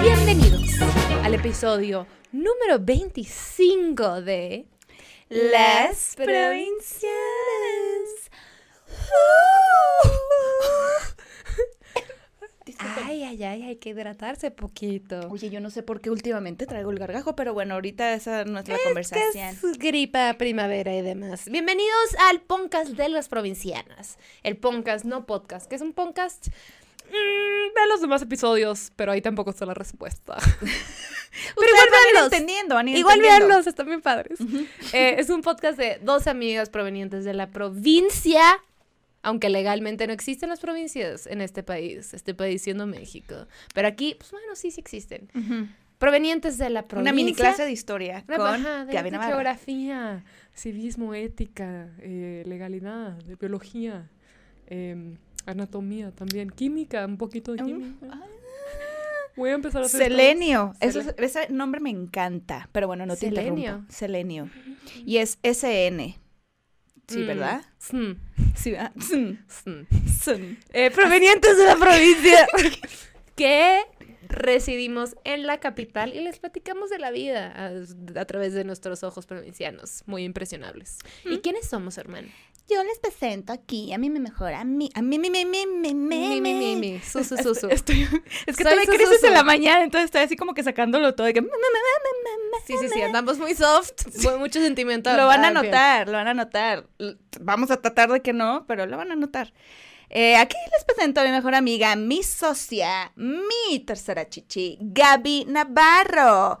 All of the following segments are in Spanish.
Bienvenidos al episodio número 25 de Las Provincianas. Ay, ay, ay, hay que hidratarse poquito. Oye, yo no sé por qué últimamente traigo el gargajo, pero bueno, ahorita esa no es la Que conversación. es gripa, primavera y demás. Bienvenidos al podcast de las provincianas. El podcast, no podcast, que es un podcast. mm, ve los demás episodios, pero ahí tampoco está la respuesta. pero igual véanlos. entendiendo, van Igual entendiendo. veanlos, están bien padres. Eh, es un podcast de dos amigas provenientes de la provincia, aunque legalmente no existen las provincias en este país, este país siendo México. Pero aquí, pues bueno, sí, sí existen. Provenientes de la provincia. Una mini clase de historia Una con de, geografía, civismo, ética, eh, legalidad, de biología, eh, anatomía también, química, un poquito de Mm, química. ah. Voy a empezar a hacer Selenio. Eso ese nombre me encanta, pero bueno, no te Selenio. interrumpo. Selenio. Y es SN. Sí, Mm, ¿verdad? mm, Sí, ¿verdad? Mm, mm. mm. Eh, provenientes de la provincia que residimos en la capital y les platicamos de la vida a, a través de nuestros ojos provincianos, muy impresionables. ¿Y quiénes somos, hermano? Yo les presento aquí a mi mejor amiga. A mi, mi, mi, mi, mi, Mi, mi, mi, mi, su, su, su, su. Estoy, es que todavía creces en la mañana, entonces estoy así como que sacándolo todo. De que, Sí, sí, sí, andamos muy soft, muy, mucho sentimiento. Lo van a Ah, notar, lo van a notar. Vamos a tratar de que no, pero lo van a notar. Eh, aquí les presento a mi mejor amiga, mi socia, mi tercera chichi, Gaby Navarro,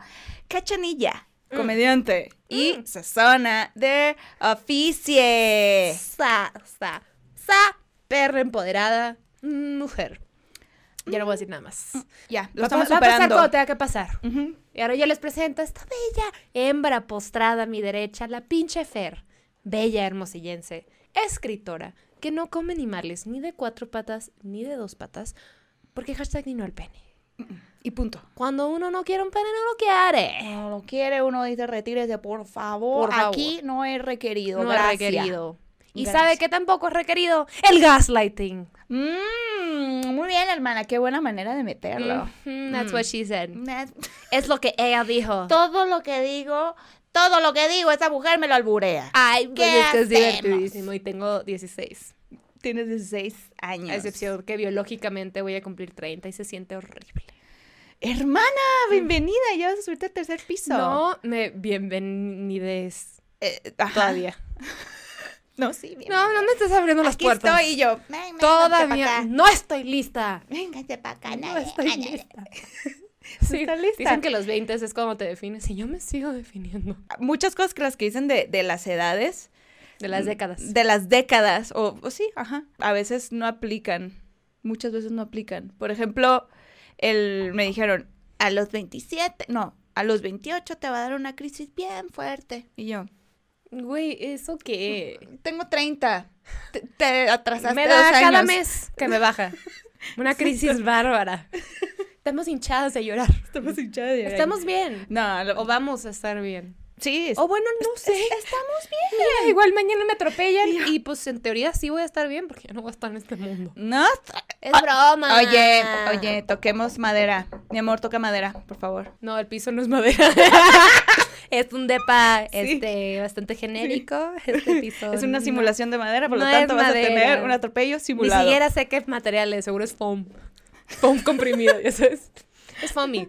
cachanilla, Mm. comediante y sazona de oficie. Sa, sa, sa, perra empoderada, mm, mujer. Ya no voy a decir nada más. Ya, lo Va, estamos va a pasar superando. tenga que pasar. Ujú. Y ahora ya les presento a esta bella hembra postrada a mi derecha, la pinche Fer, bella hermosillense, escritora, que no come animales ni de cuatro patas ni de dos patas, porque hashtag ni no al pene. Y punto. Cuando uno no quiere un pene, no lo quiere. No lo quiere, uno dice retírese, por favor. Por favor. Aquí no es requerido. No es requerido. Y Gracias. sabe que tampoco es requerido el gaslighting. Mm, muy bien, hermana, qué buena manera de meterlo. Mhm, that's what she said. Net- Es lo que ella dijo. Todo lo que digo, todo lo que digo, esa mujer me lo alburea. Ay, pues ¿Qué es que es divertidísimo y tengo 16. Tienes 16 años. A excepción que biológicamente voy a cumplir 30 y se siente horrible. Hermana, bienvenida, ya vas a subirte al tercer piso. No me bienvenides Eh, todavía. No, sí, bien. No, no me estás abriendo las Aquí puertas. estoy y yo. "Ven, véngase pa' Todavía acá. no estoy lista. Véngase para acá, No nadie, estoy nadie". lista. Sí, está lista. Dicen que los 20 es como te defines y yo me sigo definiendo. Muchas cosas que las que dicen de, de las edades, De las décadas. de las décadas, o, o sí, ajá, a veces no aplican. Muchas veces no aplican. Por ejemplo, el, me dijeron, a los 27, no, a los 28 te va a dar una crisis bien fuerte. Y yo, Güey, ¿eso qué? tengo 30. Te, te atrasaste Me dos da cada mes que me baja. Una crisis bárbara. Estamos hinchadas de llorar. Estamos hinchadas de Estamos bien. No, lo- O vamos a estar bien. sí, O bueno, no sé. estamos bien. Mira, igual mañana me atropellan y pues en teoría sí voy a estar bien porque ya no voy a estar en este mundo. No, Es broma. Oye, oye, toquemos madera. Mi amor, toca madera, por favor. No, el piso no es madera. es un depa Sí. este bastante genérico. Este piso. Es una no- simulación de madera, por lo no tanto vas a tener un atropello Ni simulado. siquiera sé qué material es, seguro es foam. Foam comprimido, ya sabes. Es foamy.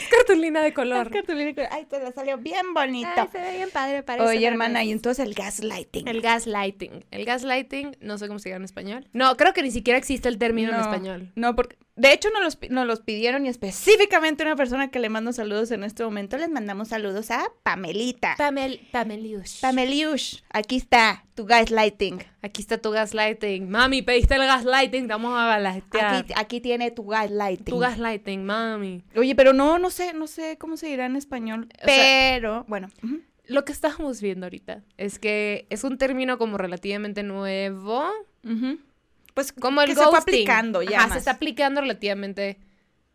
es cartulina de color. Es cartulina que- Ay, te la salió bien bonito. Ay, se ve bien padre, parece. Oye, hermana, y entonces el gaslighting. El gaslighting. El gaslighting, no sé cómo se llama en español. No, creo que ni siquiera existe el término en español. No, porque de hecho nos los, nos los pidieron y específicamente una persona que le mando saludos en este momento, les mandamos saludos a Pamelita. Pamel, Pameliush. Pameliush, aquí está tu gaslighting. Aquí está tu gaslighting. Mami, pediste el gaslighting, vamos a gaslightear. Aquí, aquí tiene tu gaslighting. Tu gaslighting, mami. Oye, pero no, no sé, no sé cómo se dirá en español. O sea- pero, bueno. Lo que estábamos viendo ahorita es que es un término como relativamente nuevo. Pues Como el que se fue ghosting. aplicando ya Ajá, más. se está aplicando relativamente.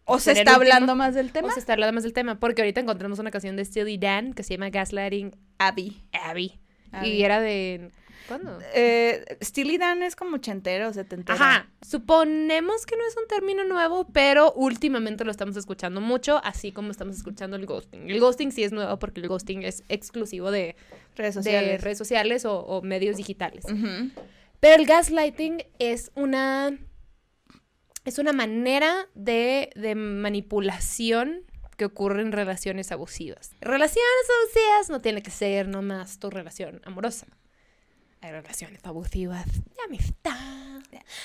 O se está hablando más del tema. O se está hablando más del tema. Porque ahorita encontramos una canción de Steely Dan que se llama Gaslighting Abby. Abby. Y era de... ¿Cuándo? Eh, Steely Dan es como ochentero, setentero. Ajá, suponemos que no es un término nuevo, pero últimamente lo estamos escuchando mucho, así como estamos escuchando el ghosting. El ghosting sí es nuevo porque el ghosting es exclusivo de, Redes de sociales. redes sociales o, o medios digitales. Ujú. Pero el gaslighting es una, es una manera de, de manipulación que ocurre en relaciones abusivas. Relaciones abusivas no tiene que ser nomás tu relación amorosa. Hay relaciones abusivas de amistad,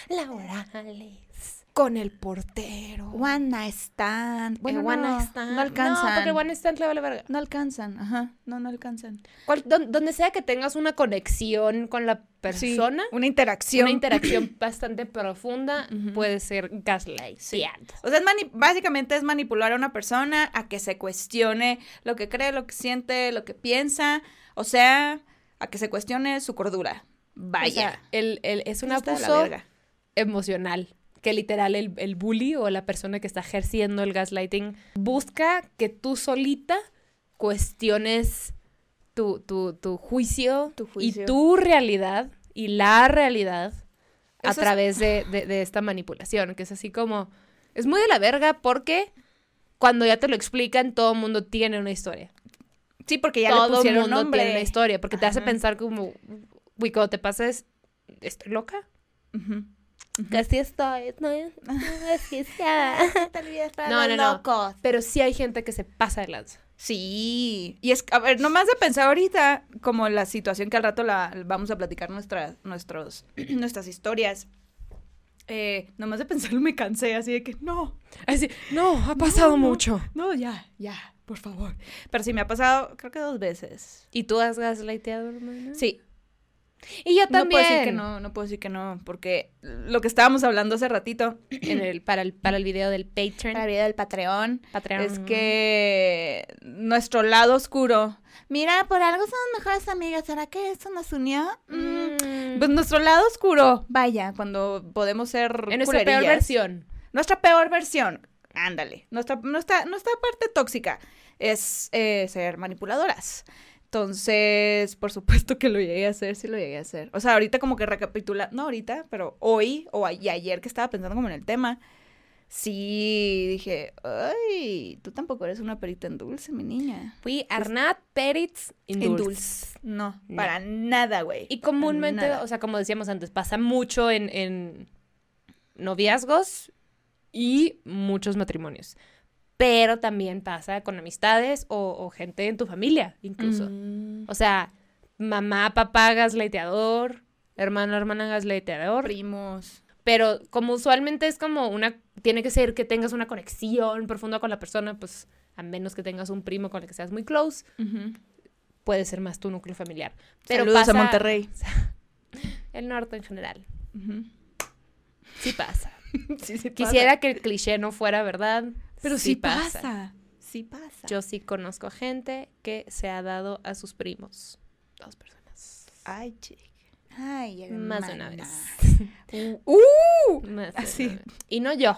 laborales, con el portero. One night stand. Bueno, El one no, night stand. no alcanzan. No, porque one night stand le vale verga. No alcanzan, ajá. No, no alcanzan. Cual- don- donde sea que tengas una conexión con la Sí, persona, una interacción. una interacción bastante profunda, puede ser gaslight. O sea, es básicamente es manipular a una persona a que se cuestione lo que cree, lo que siente, lo que piensa. O sea, a que se cuestione su cordura. Vaya. O sea, el- el- es un abuso verga. emocional. Que literal el, el bully o la persona que está ejerciendo el gaslighting busca que tú solita cuestiones tu, tu, tu juicio, Tu juicio. y tu realidad y la realidad a es- través de, de- de esta manipulación, que es así como... Es muy de la verga porque cuando ya te lo explican, todo el mundo tiene una historia. Sí, porque ya todo le pusieron mundo nombre. tiene una historia, porque te hace pensar como, güey, cuando te pases, ¿estoy loca? Que así estoy, no, No, no, no. locos. Pero sí hay gente que se pasa de lanza. Sí. Y es, a ver, nomás de pensar ahorita, como la situación que al rato la vamos a platicar nuestras, nuestros, nuestras historias. Eh, nomás de pensarlo me cansé, así de que no, Así, no, ha pasado No, no. mucho. no, ya, ya, por favor. Pero sí me ha pasado, creo que dos veces. ¿Y tú has gaslighteado, hermana? Sí, Y yo no también. puedo decir que no, no puedo decir que no, porque lo que estábamos hablando hace ratito, En el, para, el, para el video del Patreon. la vida del Patreon, Patreon. es que nuestro lado oscuro, mira, por algo somos mejores amigas, ¿será que eso nos unió? Mm, Mm. Pues nuestro lado oscuro, vaya, cuando podemos ser en nuestra peor versión. Nuestra peor versión, ándale. Nuestra, nuestra, nuestra parte tóxica es eh, ser manipuladoras. Entonces, por supuesto que lo llegué a hacer, sí lo llegué a hacer. O sea, ahorita como que recapitula, no ahorita, pero hoy o ayer que estaba pensando como en el tema, sí dije, ay, tú tampoco eres una perita en dulce, mi niña. Fui Arnat Peritz En Indulz. dulce. No, No. para nada, güey. Y comúnmente, nada. o sea, como decíamos antes, pasa mucho en, en noviazgos y muchos matrimonios. Pero también pasa con amistades o, o gente en tu familia, incluso. Mm, O sea, mamá, papá, gaslighteador, hermano, hermana, gaslighteador. primos. Pero como usualmente es como una, tiene que ser que tengas una conexión profunda con la persona, pues a menos que tengas un primo con el que seas muy close, puede ser más tu núcleo familiar. Pero Saludos pasa a Monterrey. el norte en general. Ujú. Sí pasa. Sí, sí pasa. Quisiera que el cliché no fuera verdad. Pero sí, pasa. Sí pasa. Yo sí conozco gente que se ha dado a sus primos. Dos personas. Ay, chica. Ay, Más de una hermana. vez. ¡Uh! Más de Así. una vez. Y no yo,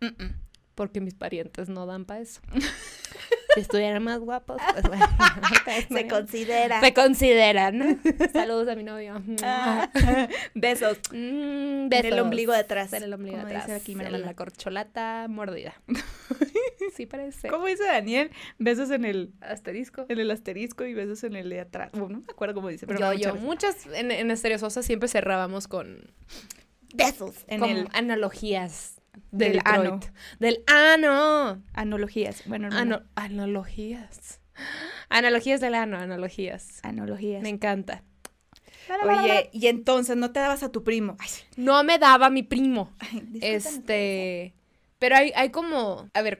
Mm-mm. porque mis parientes no dan para eso. si estuvieran más guapos, pues bueno. Se considera. Se consideran. Saludos a mi novio. Ah, besos. Mm, En el ombligo de atrás. En el ombligo de como dice atrás. aquí, en la corcholata mordida. sí parece. ¿Cómo dice Daniel? Besos en el, Asterisco. en el asterisco y besos en el de atrás. Bueno, no me acuerdo cómo dice, pero yo, yo. mucha Muchas en, en Estereososa siempre cerrábamos con. Besos. En con el analogías del, ano. Del ano. analogías. Bueno, Ano- analogías. Analogías del ano, analogías. analogías. Me encanta. Oye, y entonces no te dabas a tu primo. Ay. No me daba mi primo. Ay. Este. Pero hay, hay como. A ver,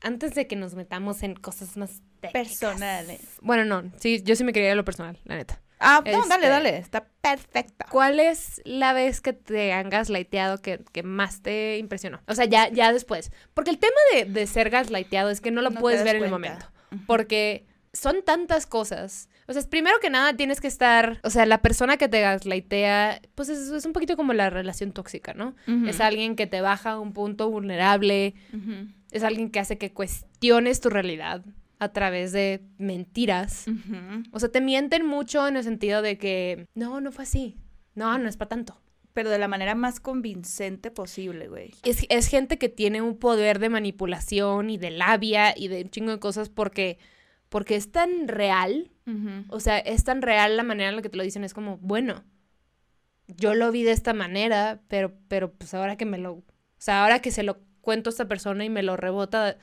antes de que nos metamos en cosas más técnicas. Personales. Bueno, no. Sí, yo sí me quería ir a lo personal, la neta. Ah, no, Este- dale, dale. Está perfecto. ¿Cuál es la vez que te han gaslighteado que, que más te impresionó? O sea, ya, ya después. Porque el tema de, de ser gaslighteado es que no lo No puedes ver en el momento. Porque son tantas cosas. O sea, es primero que nada tienes que estar. O sea, la persona que te gaslightea, pues es, es un poquito como la relación tóxica, ¿no? Es alguien que te baja a un punto vulnerable. Es alguien que hace que cuestiones tu realidad a través de mentiras. O sea, te mienten mucho en el sentido de que, no, no fue así. No, no es para tanto. Pero de la manera más convincente posible, güey. Es, es gente que tiene un poder de manipulación y de labia y de un chingo de cosas porque, porque es tan real. O sea, es tan real la manera en la que te lo dicen. Es como, bueno, yo lo vi de esta manera, pero, pero pues ahora que me lo... O sea, ahora que se lo cuento a esta persona y me lo rebota,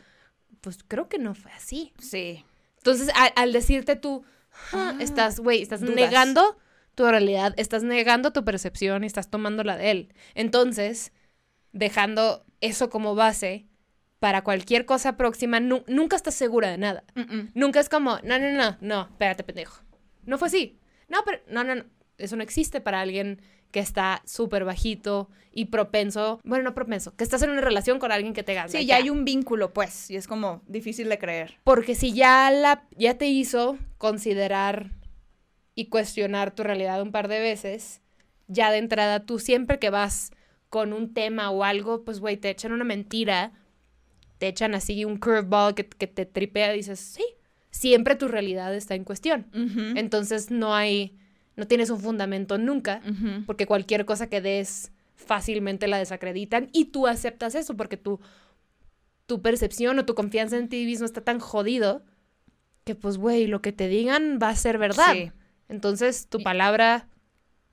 pues creo que no fue así. Sí. Entonces, a- al decirte tú, "Ah", Ah, estás, güey, estás dudas. negando tu realidad, estás negando tu percepción y estás tomando la de él. Entonces, dejando eso como base para cualquier cosa próxima, nu- nunca estás segura de nada. Nunca es como, no, no, no, no, espérate, pendejo. No fue así. No, pero, no, no, no. Eso no existe para alguien que está súper bajito y propenso, bueno, no propenso, que estás en una relación con alguien que te gasta. Sí, ya hay un vínculo, pues, y es como difícil de creer. Porque si ya, la, ya te hizo considerar y cuestionar tu realidad un par de veces, ya de entrada tú siempre que vas con un tema o algo, pues güey, te echan una mentira, te echan así un curveball que, que te tripea y dices, sí, siempre tu realidad está en cuestión. Entonces no hay, no tienes un fundamento nunca, porque cualquier cosa que des fácilmente la desacreditan y tú aceptas eso porque tu, tu percepción o tu confianza en ti mismo está tan jodido que pues güey, lo que te digan va a ser verdad. Sí. Entonces tu palabra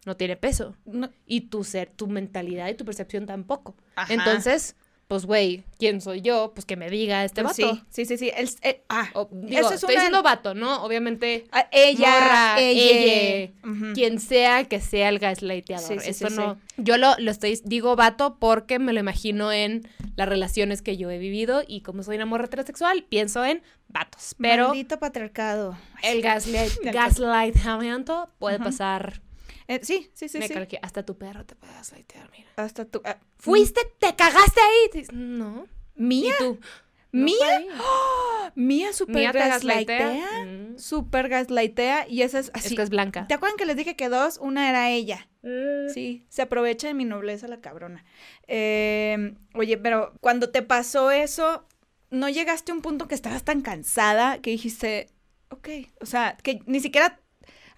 no tiene peso No- y tu ser, tu mentalidad y tu percepción tampoco. Ajá. Entonces, pues güey, ¿quién soy yo? Pues que me diga este Pues vato. Sí, sí, sí. sí. El- eh, ah, O, digo, Eso es estoy una- diciendo vato, ¿no? Obviamente ah, ella, morra, ella. ella, quien sea que sea el gaslighteador. Sí, sí, Eso sí, no. Yo lo, lo estoy, digo vato porque me lo imagino en las relaciones que yo he vivido y como soy una morra heterosexual, pienso en vatos. Pero Maldito patriarcado. el gaslight, gaslightamiento puede pasar. Eh, sí, sí, sí, me sí. cualquier- hasta tu perro te puede gaslightear, mira. Hasta tú. ah, ¿Fuiste? ¿Te cagaste ahí? No. ¿Mía? ¿Y tú? No ¿Mía? Mía super ¿Mía te gaslightea. gaslightea? Mm. Super gaslightea. Y esa es así. Es que es blanca. ¿Te acuerdan que les dije que dos? Una era ella. Mm. Sí, se aprovecha de mi nobleza la cabrona. Eh, oye, pero cuando te pasó eso, ¿no llegaste a un punto que estabas tan cansada que dijiste, ok, o sea, que ni siquiera...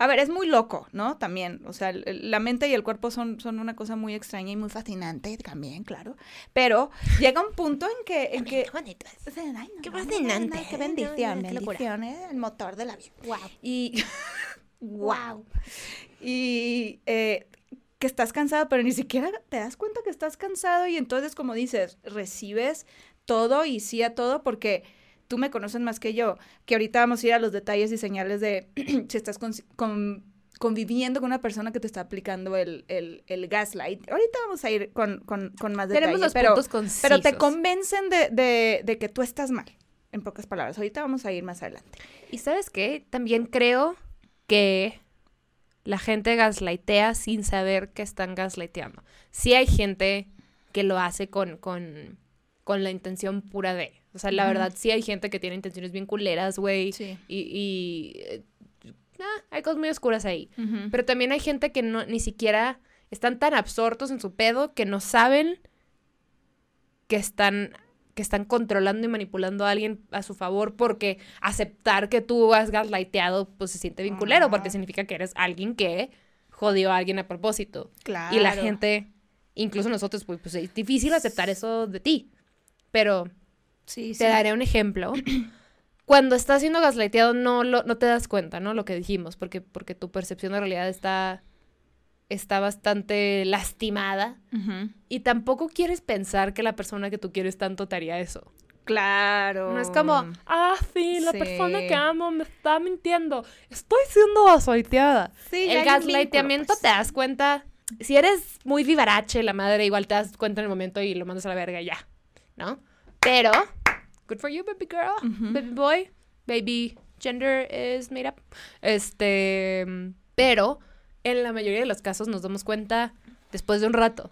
A ver, es muy loco, ¿no? También, o sea, la mente y el cuerpo son, son una cosa muy extraña y muy fascinante también, claro. Pero llega un punto en que... En que bonito es. Ay, no, Qué fascinante. Qué bendición, qué bendición, ¿eh? El motor de la vida. Wow. Y... Wow. y eh, que estás cansado, pero ni siquiera te das cuenta que estás cansado y entonces, como dices, recibes todo y sí a todo porque tú me conoces más que yo, que ahorita vamos a ir a los detalles y señales de si estás con- con- conviviendo con una persona que te está aplicando el, el, el gaslight. Ahorita vamos a ir con, con, con más detalles, Tenemos los pero, puntos concisos. pero te convencen de, de, de que tú estás mal, en pocas palabras. Ahorita vamos a ir más adelante. ¿Y sabes qué? También creo que la gente gaslightea sin saber que están gaslighteando. Sí hay gente que lo hace con, con, con la intención pura de. O sea, la verdad, sí hay gente que tiene intenciones bien culeras, güey. Sí. Y, y eh, ah, hay cosas muy oscuras ahí. Pero también hay gente que no, ni siquiera están tan absortos en su pedo que no saben que están, que están controlando y manipulando a alguien a su favor porque aceptar que tú has gaslighteado pues se siente bien culero porque Ah. significa que eres alguien que jodió a alguien a propósito. Claro. Y la gente, incluso nosotros, pues, pues es difícil aceptar eso de ti. Pero Sí, te daré un ejemplo. Cuando estás siendo gaslighteado no, lo, no te das cuenta, ¿no? Lo que dijimos, porque, porque tu percepción de realidad está, está bastante lastimada. Y tampoco quieres pensar que la persona que tú quieres tanto te haría eso. Claro. No es como, ah, sí, la Sí. persona que amo me está mintiendo. Estoy siendo gaslighteada. Sí, El gaslighteamiento vínculo, te das cuenta. Si eres muy vivarache, la madre, igual te das cuenta en el momento y lo mandas a la verga y ya. ¿No? Pero, good for you, baby girl, baby boy, baby gender is made up. Este, pero en la mayoría de los casos nos damos cuenta después de un rato.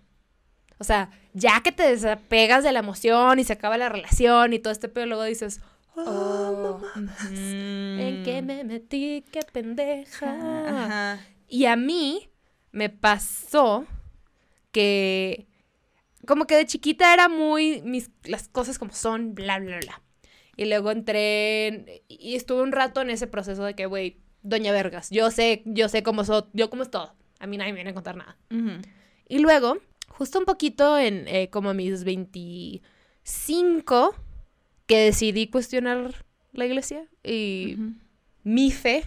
O sea, ya que te desapegas de la emoción y se acaba la relación y todo este pedo, luego dices, oh, Oh, ujú. ¿en qué me metí? ¡Qué pendeja! Ajá. Y a mí me pasó que como que de chiquita era muy mis las cosas como son, bla bla bla. Y luego entré en- y estuve un rato en ese proceso de que, güey, doña Vergas, yo sé, yo sé cómo soy, yo cómo es todo. A mí nadie me viene a contar nada. Y luego, justo un poquito en eh, como mis 25, que decidí cuestionar la iglesia y mi fe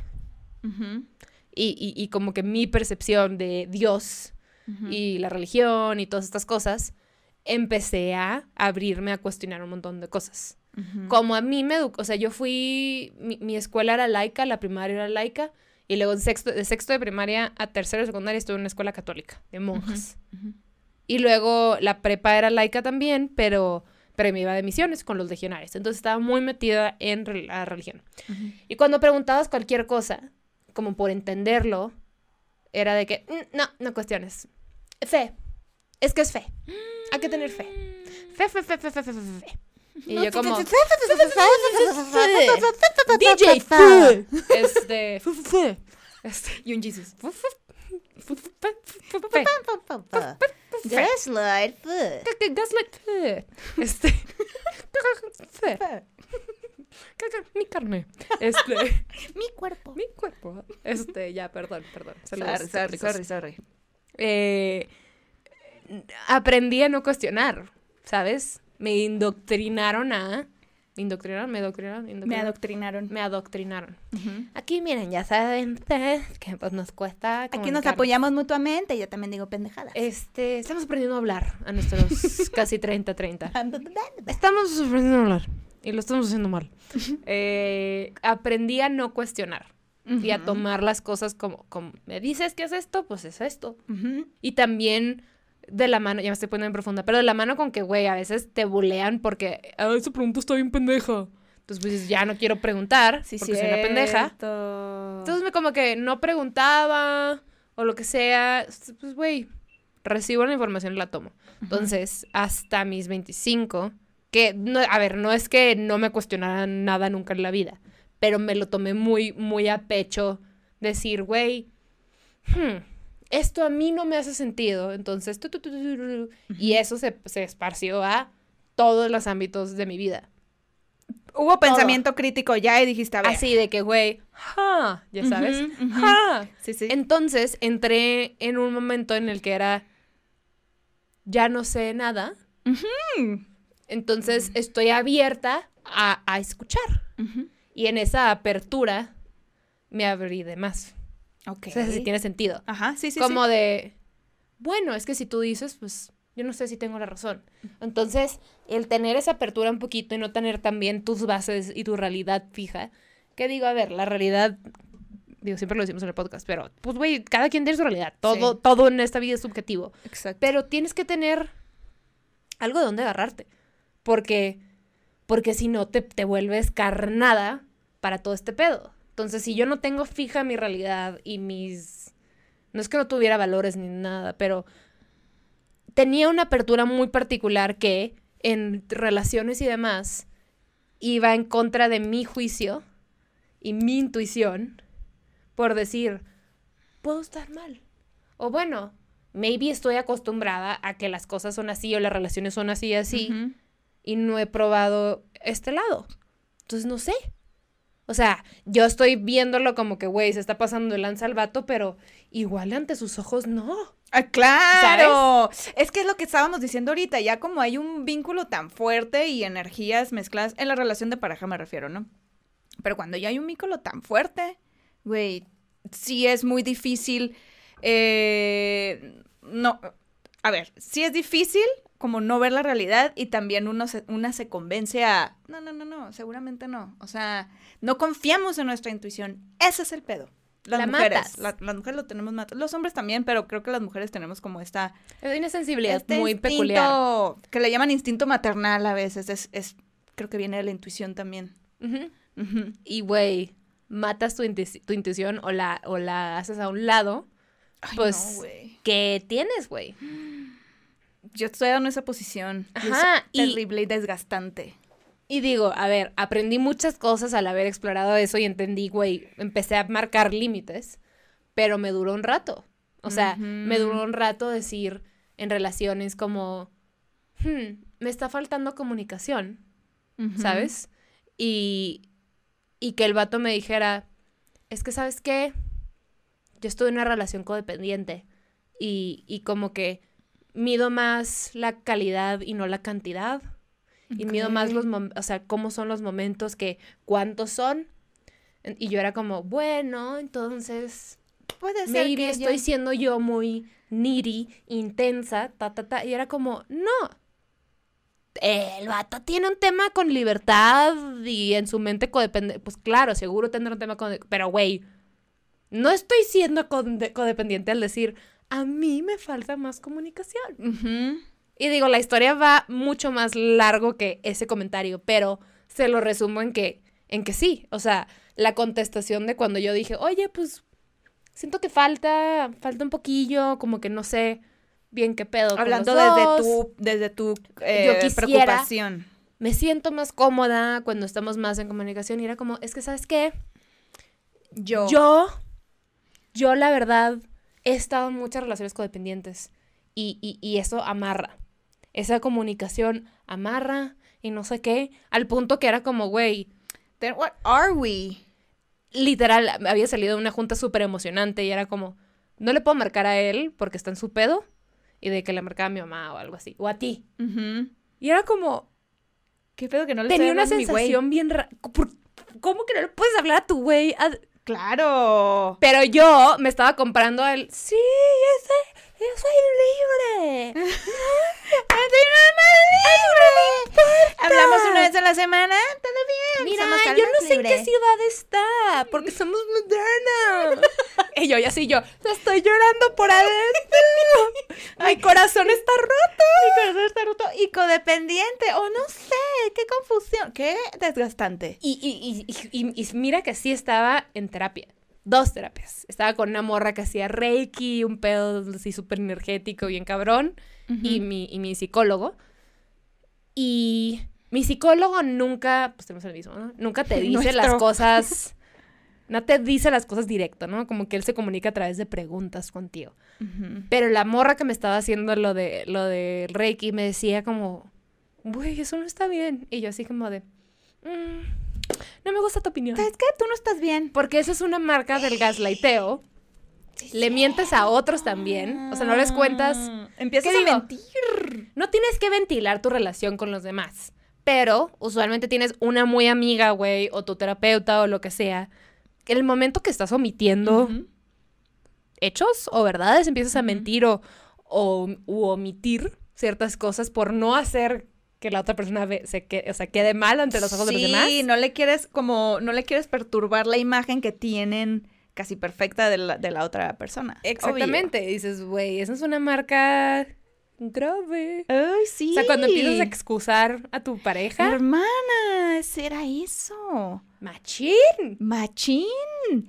y, y- y como que mi percepción de Dios y la religión y todas estas cosas, empecé a abrirme a cuestionar un montón de cosas. Ujú. Como a mí me educó, o sea, yo fui, mi, mi escuela era laica, la primaria era laica, y luego en sexto, de sexto de primaria a tercero de secundaria estuve en una escuela católica, de monjas. Ujú. Y luego la prepa era laica también, pero, pero me iba de misiones con los legionarios. Entonces estaba muy metida en re- la religión. Y cuando preguntabas cualquier cosa, como por entenderlo, era de que, "Mm, no, no cuestiones. Fe es que es fe. Hay que tener fe. Fe, fe, fe, fe, fe, fe, fe. fe. Y yo como... DJ fe. Este... este y un Jesus. Gaslight. Gaslight. Este... fe. mi carne. Este, mi cuerpo. Mi cuerpo. Este, ya, perdón, perdón. Saludos. Sorry, sorry, sorry. sorry. Eh, aprendí a no cuestionar, ¿sabes? Me indoctrinaron a... ¿Me indoctrinaron? ¿Me adoctrinaron? ¿Me adoctrinaron. Me adoctrinaron. Aquí, miren, ya saben ustedes que pues nos cuesta Aquí nos apoyamos mutuamente. Yo también digo pendejadas. Este, estamos aprendiendo a hablar a nuestros casi 30, 30. Estamos aprendiendo a hablar y lo estamos haciendo mal. Eh, aprendí a no cuestionar y a tomar las cosas como, como, me dices que es esto, pues es esto. Y también de la mano, ya me estoy poniendo en profunda, pero de la mano con que, güey, a veces te bulean porque, ah, esa pregunta está bien pendeja. Entonces, pues ya no quiero preguntar Sí, porque soy una pendeja. Entonces, me como que no preguntaba o lo que sea. Pues, güey, recibo la información y la tomo. Entonces, hasta mis 25, que, no, a ver, no es que no me cuestionara nada nunca en la vida, pero me lo tomé muy, muy a pecho. Decir, güey, hmm, esto a mí no me hace sentido. Entonces, tu, tu, tu, y eso se, se esparció a todos los ámbitos de mi vida. Hubo pensamiento crítico ya y dijiste, a ver. Así de que, güey, ja, ya sabes, ja. Sí, sí. Entonces entré en un momento en el que era, ya no sé nada, entonces estoy abierta a, a escuchar. Y en esa apertura me abrí de más. Ok. O sea, si tiene sentido. Ajá, sí, sí, Como sí. de, bueno, es que si tú dices, pues yo no sé si tengo la razón. Entonces, el tener esa apertura un poquito y no tener también tus bases y tu realidad fija, que digo, a ver, la realidad, digo, siempre lo decimos en el podcast, pero pues, güey, cada quien tiene su realidad. Todo, Sí. todo en esta vida es subjetivo. Exacto. Pero tienes que tener algo de donde agarrarte. Porque, porque si no, te, te vuelves carnada para todo este pedo. Entonces, si yo no tengo fija mi realidad y mis... No es que no tuviera valores ni nada, pero tenía una apertura muy particular que en relaciones y demás iba en contra de mi juicio y mi intuición por decir, puedo estar mal. O bueno, maybe estoy acostumbrada a que las cosas son así o las relaciones son así y así y no he probado este lado. Entonces no sé. O sea, yo estoy viéndolo como que, güey, se está pasando el lanza al vato, pero igual ante sus ojos no. Ah, claro. Es que es lo que estábamos diciendo ahorita, ya como hay un vínculo tan fuerte y energías mezcladas, en la relación de pareja me refiero, ¿no? Pero cuando ya hay un vínculo tan fuerte, güey, sí es muy difícil, eh, no, a ver, sí es difícil como no ver la realidad y también uno se, una se convence a, no, no, no, no, seguramente no, o sea, no confiamos en nuestra intuición, ese es el pedo. Las La mujeres, la- las mujeres lo tenemos más, los hombres también, pero creo que las mujeres tenemos como esta Es una sensibilidad este muy instinto peculiar. que le llaman instinto maternal a veces, es, es creo que viene de la intuición también. Y, güey, matas tu, intu- tu intuición o la, o la haces a un lado. Ay, Pues, no. ¿Qué tienes, güey? Yo estoy en esa posición. y es Ajá, y- terrible y desgastante. Y digo, a ver, aprendí muchas cosas al haber explorado eso y entendí, güey, empecé a marcar límites, pero me duró un rato. O sea, me duró un rato decir en relaciones como, "Hmm, me está faltando comunicación. ¿sabes? y, y que el vato me dijera, es que, ¿sabes qué? Yo estoy en una relación codependiente y, y como que mido más la calidad y no la cantidad. Y mido más los, o sea, cómo son los momentos, que cuántos son. Y yo era como, bueno, entonces Puede ser maybe que estoy yo- siendo yo muy needy, intensa, ta, ta, ta. Y era como, no. El vato tiene un tema con libertad y en su mente codepende. Pues claro, seguro tendrá un tema con. Pero, güey, no estoy siendo codependiente al decir, a mí me falta más comunicación. Y digo, la historia va mucho más largo que ese comentario, pero se lo resumo en que, en que sí. O sea, la contestación de cuando yo dije, oye, pues siento que falta, falta un poquillo, como que no sé bien qué pedo. con Hablando los desde dos. tu, desde tu eh, Yo quisiera- preocupación. Me siento más cómoda cuando estamos más en comunicación y era como, es que, ¿sabes qué? Yo. Yo, yo la verdad, he estado en muchas relaciones codependientes y, y, y eso amarra. Esa comunicación amarra y no sé qué, al punto que era como, güey, Then what are we? literal, había salido de una junta súper emocionante y era como, no le puedo marcar a él porque está en su pedo y de que le marcaba a mi mamá o algo así, o a ti. Y era como, ¿Qué pedo que no le tenía una sensación bien rara. ¿Cómo que no le puedes hablar a tu güey? Claro. Pero yo me estaba comprando el, sí, yo soy, yo soy libre. Hablamos una vez a la semana, todo bien. Mira, yo no sé en qué ciudad está, porque somos modernos. y yo, y así yo, estoy llorando por adentro. Mi corazón está roto. Mi corazón está roto y codependiente, o no sé, qué confusión, qué desgastante. Y, y, y, y- mira que sí estaba en terapia. Dos terapias. Estaba con una morra que hacía reiki, un pedo así súper energético, bien cabrón. y, mi, y mi psicólogo. Y mi psicólogo nunca, pues tenemos el mismo, ¿no? Nunca te dice las cosas, no te dice las cosas directo, ¿no? Como que él se comunica a través de preguntas contigo. Pero la morra que me estaba haciendo lo de lo del Reiki me decía como, güey, eso no está bien. Y yo así como de, "Mm, no me gusta tu opinión. ¿Sabes qué? Tú no estás bien. Porque esa es una marca del gaslighteo. Le mientes a otros también. O sea, no les cuentas Mm, Empiezas ¿Qué a mentir. no tienes que ventilar tu relación con los demás, pero usualmente tienes una muy amiga, güey, o tu terapeuta o lo que sea. En el momento que estás omitiendo hechos o verdades, empiezas a mentir o, o u omitir ciertas cosas por no hacer que la otra persona ve- se quede, o sea, quede mal ante los ojos de los demás. Sí, no le quieres como, no le quieres perturbar la imagen que tienen casi perfecta de la, de la otra persona. Exactamente. Dices, güey, esa es una marca grave. Ay, sí. O sea, cuando empiezas a excusar a tu pareja, Hermana, será eso. machín. Machín.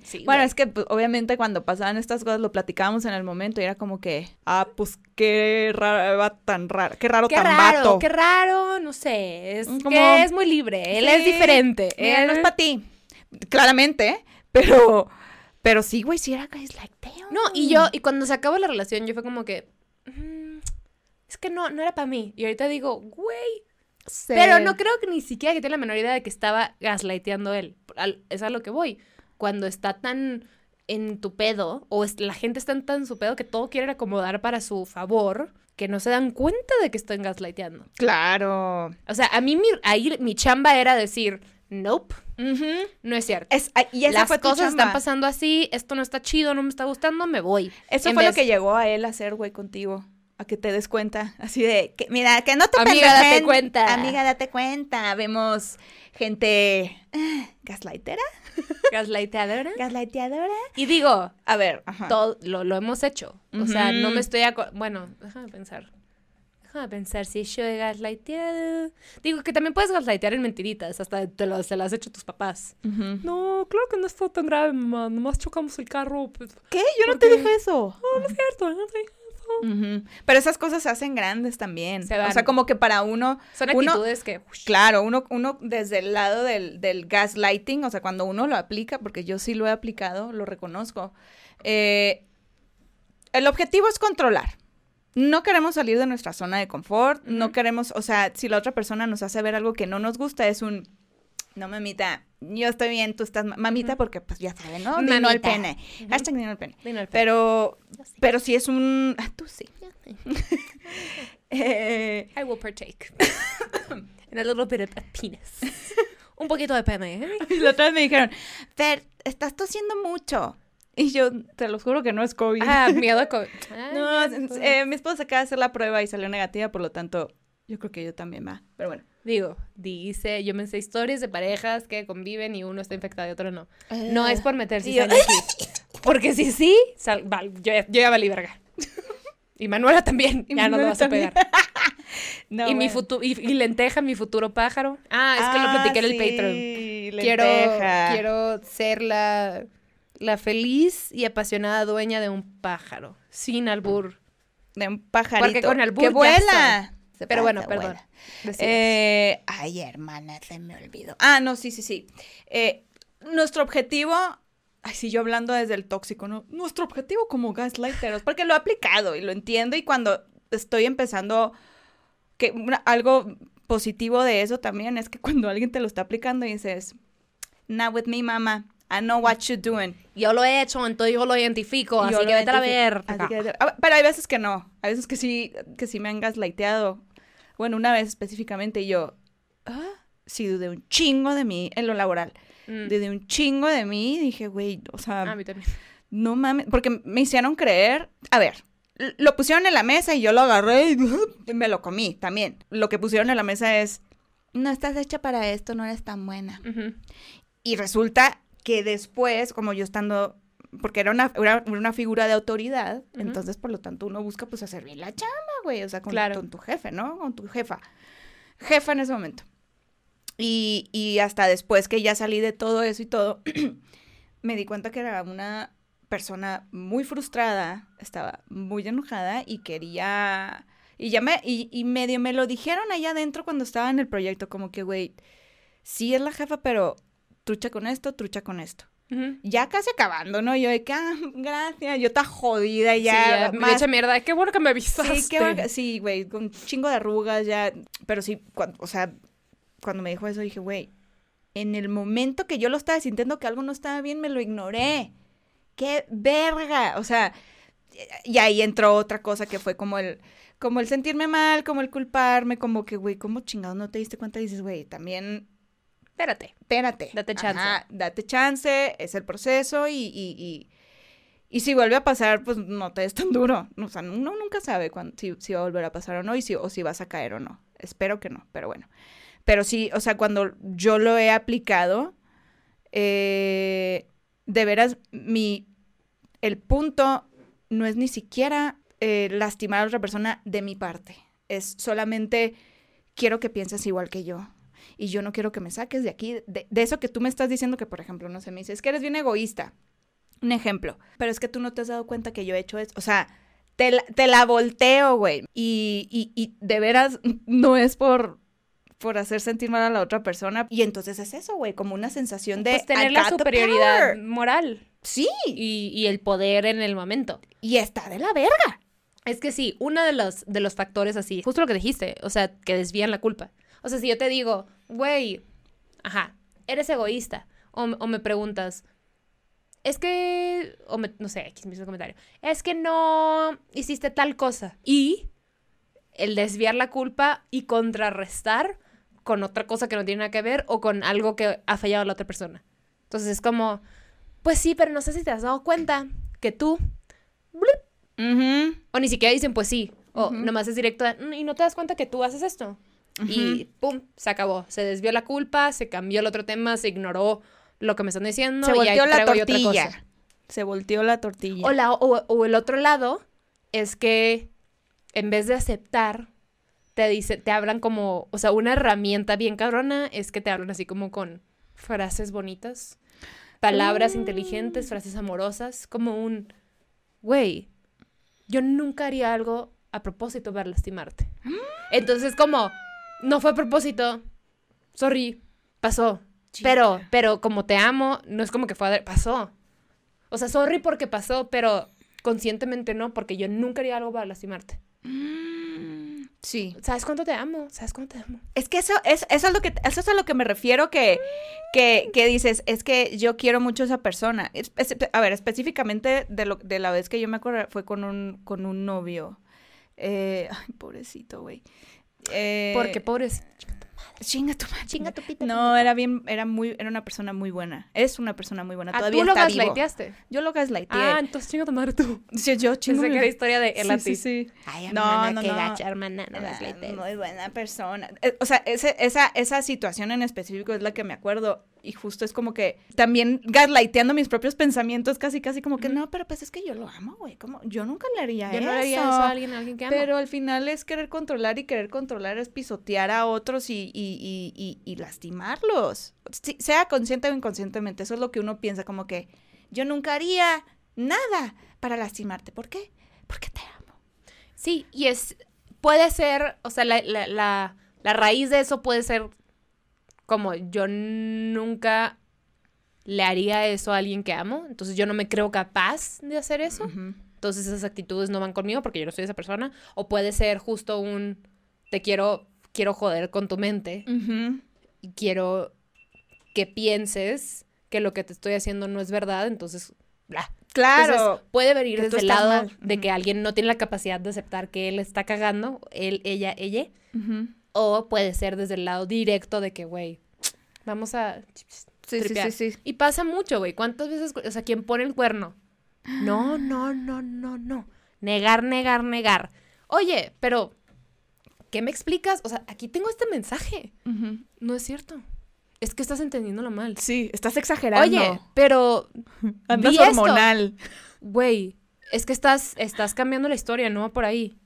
Sí, Bueno, es que pues, obviamente cuando pasaban estas cosas lo platicábamos en el momento y era como que, ah, pues qué raro, va tan raro, qué raro Qué tan raro, vato. qué raro, no sé, es Como- que es muy libre, él Sí, es diferente. Él- no es para ti. Claramente, pero, pero sí, güey, sí era gaslighteo. No, y yo, y cuando se acabó la relación, yo fue como que, "Mm, es que no, no era para mí. Y ahorita digo, güey, Sí. pero no creo que ni siquiera que tiene la menor idea de que estaba gaslighteando él. Es a lo que voy. Cuando está tan en tu pedo, o la gente está en tan su pedo que todo quieren acomodar para su favor, que no se dan cuenta de que están gaslighteando. Claro. O sea, a mí mi, ahí mi chamba era decir, nope, no es cierto. Es, y Las cosas están pasando así, esto no está chido, no me está gustando, me voy. Eso En fue lo que llegó a él a hacer, güey, contigo. A que te des cuenta. Así de, que, mira, que no te Amiga, date cuenta. Amiga, date cuenta. Vemos gente ah, gaslightera, Gaslighteadora. gaslighteadora. Y digo, A ver, ajá. todo lo, lo hemos hecho. O sea, no me estoy... Bueno, déjame pensar. Déjame pensar si yo he gaslighteado. Digo que también puedes gaslightear en mentiritas, hasta te lo, se las has hecho tus papás. No, claro que no es tan grave, mamá. Nomás chocamos el carro. Pues, ¿Qué? Yo no ¿Por te dije eso. no, no es cierto, no te dije Pero esas cosas se hacen grandes también. Se O sea, como que para uno, Son Uno- actitudes que... claro, uno, uno desde el lado del, del gaslighting, o sea, cuando uno lo aplica, porque yo sí lo he aplicado, lo reconozco, eh, el objetivo es controlar. No queremos salir de nuestra zona de confort, no queremos, o sea, si la otra persona nos hace ver algo que no nos gusta, es un, no, mamita, yo estoy bien, tú estás, ma- mamita, porque pues ya saben, ¿no? Dino el Mamita. pene. Hashtag dino el pene. Dino el pene. Pero, sí. pero sí es un, ah, tú sí. Eh, I will partake. In a little bit of penis. Un poquito de pene, ¿eh? y la otra vez me dijeron, Fer, estás tosiendo mucho. Y yo, te lo juro que no es COVID. Ah, miedo a COVID. no, Ah, eh, mi esposa acaba de hacer la prueba y salió negativa, por lo tanto, yo creo que yo también va. Pero bueno. Digo, dice, yo me sé historias de parejas que conviven y uno está infectado y otro no. No es por meter Y yo- cizaña aquí. Porque si sí, sal- val- yo, ya- yo ya valí verga. Y Manuela también, Y ya no lo vas a pegar. No, y mi futuro, y, y lenteja, mi futuro pájaro. Ah, es que lo Ah, platiqué en el sí, Patreon. Quiero, lenteja. quiero ser la, la feliz y apasionada dueña de un pájaro. Sin albur. De un pajarito. Porque con albur ¡Que vuela! Se Pero bueno, perdón. Eh, ay, hermana, se me olvidó. Ah, no, sí, sí, sí. Eh, nuestro objetivo, ay, sí, yo hablando desde el tóxico, ¿no? Nuestro objetivo como gaslighteros, porque lo he aplicado y lo entiendo y cuando estoy empezando, que una- algo positivo de eso también es que cuando alguien te lo está aplicando y dices, not with me, mama, I know what you're doing. yo lo he hecho, entonces yo lo identifico, Y así yo que lo vete a la identifico. verga. Así que- ah, pero hay veces que no. Hay veces que sí, que sí me han gaslighteado. Bueno, una vez específicamente y yo, ah, sí dudé un chingo de mí en lo laboral. Mm. Dudé un chingo de mí. Dije, güey, o sea, A mí también. no mames. Porque me hicieron creer. A ver, lo pusieron en la mesa y yo lo agarré y me lo comí también. Lo que pusieron en la mesa es, no estás hecha para esto, no eres tan buena. Ujú. Y resulta que después, como yo estando, porque era una, era una figura de autoridad, entonces por lo tanto uno busca pues hacer bien la chamba, güey, o sea, con, Claro. con tu jefe, ¿no? Con tu jefa. Jefa en ese momento. Y, y hasta después que ya salí de todo eso y todo, me di cuenta que era una persona muy frustrada, estaba muy enojada y quería... Y ya me, y, y medio me lo dijeron allá adentro cuando estaba en el proyecto, como que, güey, sí es la jefa, pero trucha con esto, trucha con esto. Ya casi acabando, ¿no? Yo de que, ah, gracias, yo está jodida Sí, ya. ya, me más- echa mierda. Qué bueno que me avisaste. Sí, qué verga- sí, güey, con chingo de arrugas ya. Pero sí, cuando, o sea, cuando me dijo eso dije, güey, en el momento que yo lo estaba sintiendo que algo no estaba bien, me lo ignoré. ¡Qué verga! O sea, y ahí entró otra cosa que fue como el, como el sentirme mal, como el culparme, como que, güey, ¿cómo chingados no te diste cuenta? Y dices, güey, también Espérate. espérate. Date chance. Ajá, date chance, es el proceso y, y, y, y si vuelve a pasar, pues no te des tan duro. O sea, uno nunca sabe cuándo, si, si va a volver a pasar o no y si, o si vas a caer o no. Espero que no, pero bueno. Pero sí, o sea, cuando yo lo he aplicado, eh, de veras, mi, el punto no es ni siquiera eh, lastimar a otra persona de mi parte. Es solamente quiero que pienses igual que yo. Y yo no quiero que me saques de aquí, de, de eso que tú me estás diciendo que, por ejemplo, no sé, me dices que eres bien egoísta. Un ejemplo. Pero es que tú no te has dado cuenta que yo he hecho eso. O sea, te la, te la volteo, güey. Y, y, y de veras no es por, por hacer sentir mal a la otra persona. Y entonces es eso, güey, como una sensación de... Pues tener la superioridad moral Sí. y, y el poder en el momento. Y está de la verga. Es que sí, uno de los, de los factores así, justo lo que dijiste, o sea, que desvían la culpa. O sea, si yo te digo, güey, ajá, eres egoísta, o, o me preguntas, es que, o me, no sé, aquí mismo comentario, es que no hiciste tal cosa. Y el desviar la culpa y contrarrestar con otra cosa que no tiene nada que ver o con algo que ha fallado la otra persona. Entonces es como, pues sí, pero no sé si te has dado cuenta que tú o ni siquiera dicen, pues sí. O nomás es directo, "Mm, y no te das cuenta que tú haces esto. Y pum, se acabó. Se desvió la culpa, se cambió el otro tema, se ignoró lo que me están diciendo. Se y volteó la yo otra tortilla. cosa. Se volteó la tortilla. O, la- o- o el otro lado es que en vez de aceptar, te dice, te hablan como, o sea, una herramienta bien cabrona es que te hablan así como con frases bonitas, palabras Mm. inteligentes, frases amorosas, como un, güey, yo nunca haría algo a propósito para lastimarte. Entonces como, no fue a propósito, sorry, pasó. Pero, pero como te amo, no es como que fue a... pasó. O sea, sorry porque pasó, pero conscientemente no, porque yo nunca haría algo para lastimarte. Mm. Sí. ¿Sabes cuánto te amo? ¿Sabes cuánto te amo? Es que eso es, eso es, lo que, eso es a lo que me refiero que, que, que dices, es que yo quiero mucho a esa persona. Es- es- a ver, específicamente de, lo, de la vez que yo me acuerdo fue con un, con un novio. Eh, ay, pobrecito, güey. Eh, Porque pobres. Chinga tu madre. Chinga tu pita. No, era bien, era muy, era una persona muy buena. Es una persona muy buena. Ah, Todavía tú lo gaslighteaste. Yo lo gaslighteé. Ah, entonces chinga tu madre tú. Sí, yo chingo Pensé mi- que era historia de él a Sí, ti. sí, sí. Ay, No, hermana, no, qué no. gacha, hermana. No Era gaslightes. muy buena persona. Eh, O sea, ese- esa, esa situación en específico es la que me acuerdo. Y justo es como que también gaslighteando mis propios pensamientos, casi, casi como que, no, pero pues es que yo lo amo, güey. Como, yo nunca le haría Yo eso. no le haría eso a alguien, a alguien que amo. Pero al final es querer controlar y querer controlar es pisotear a otros y, y, y, y, y lastimarlos. Sí, sea consciente o inconscientemente, eso es lo que uno piensa, como que yo nunca haría nada para lastimarte. ¿Por qué? Porque te amo. Sí, y es. Puede ser. O sea, la, la, la, la raíz de eso puede ser. Como yo nunca le haría eso a alguien que amo. Entonces yo no me creo capaz de hacer eso. Entonces esas actitudes no van conmigo porque yo no soy esa persona. O puede ser justo un. Te quiero. Quiero joder con tu mente. Y quiero que pienses que lo que te estoy haciendo no es verdad, entonces, bla. Claro. Entonces, puede venir desde el lado mal. de que alguien no tiene la capacidad de aceptar que él está cagando, él, ella, ella. O puede ser desde el lado directo de que, güey, vamos a Sí, sí, tripear. sí, sí. Y pasa mucho, güey. ¿Cuántas veces, o sea, quien pone el cuerno? No, no, no, no, no. Negar, negar, negar. Oye, pero, ¿qué me explicas? O sea, aquí tengo este mensaje. No es cierto. Es que estás entendiéndolo mal. Sí, estás exagerando. Oye, pero, andas hormonal. güey, es que estás, estás cambiando la historia, no va por ahí.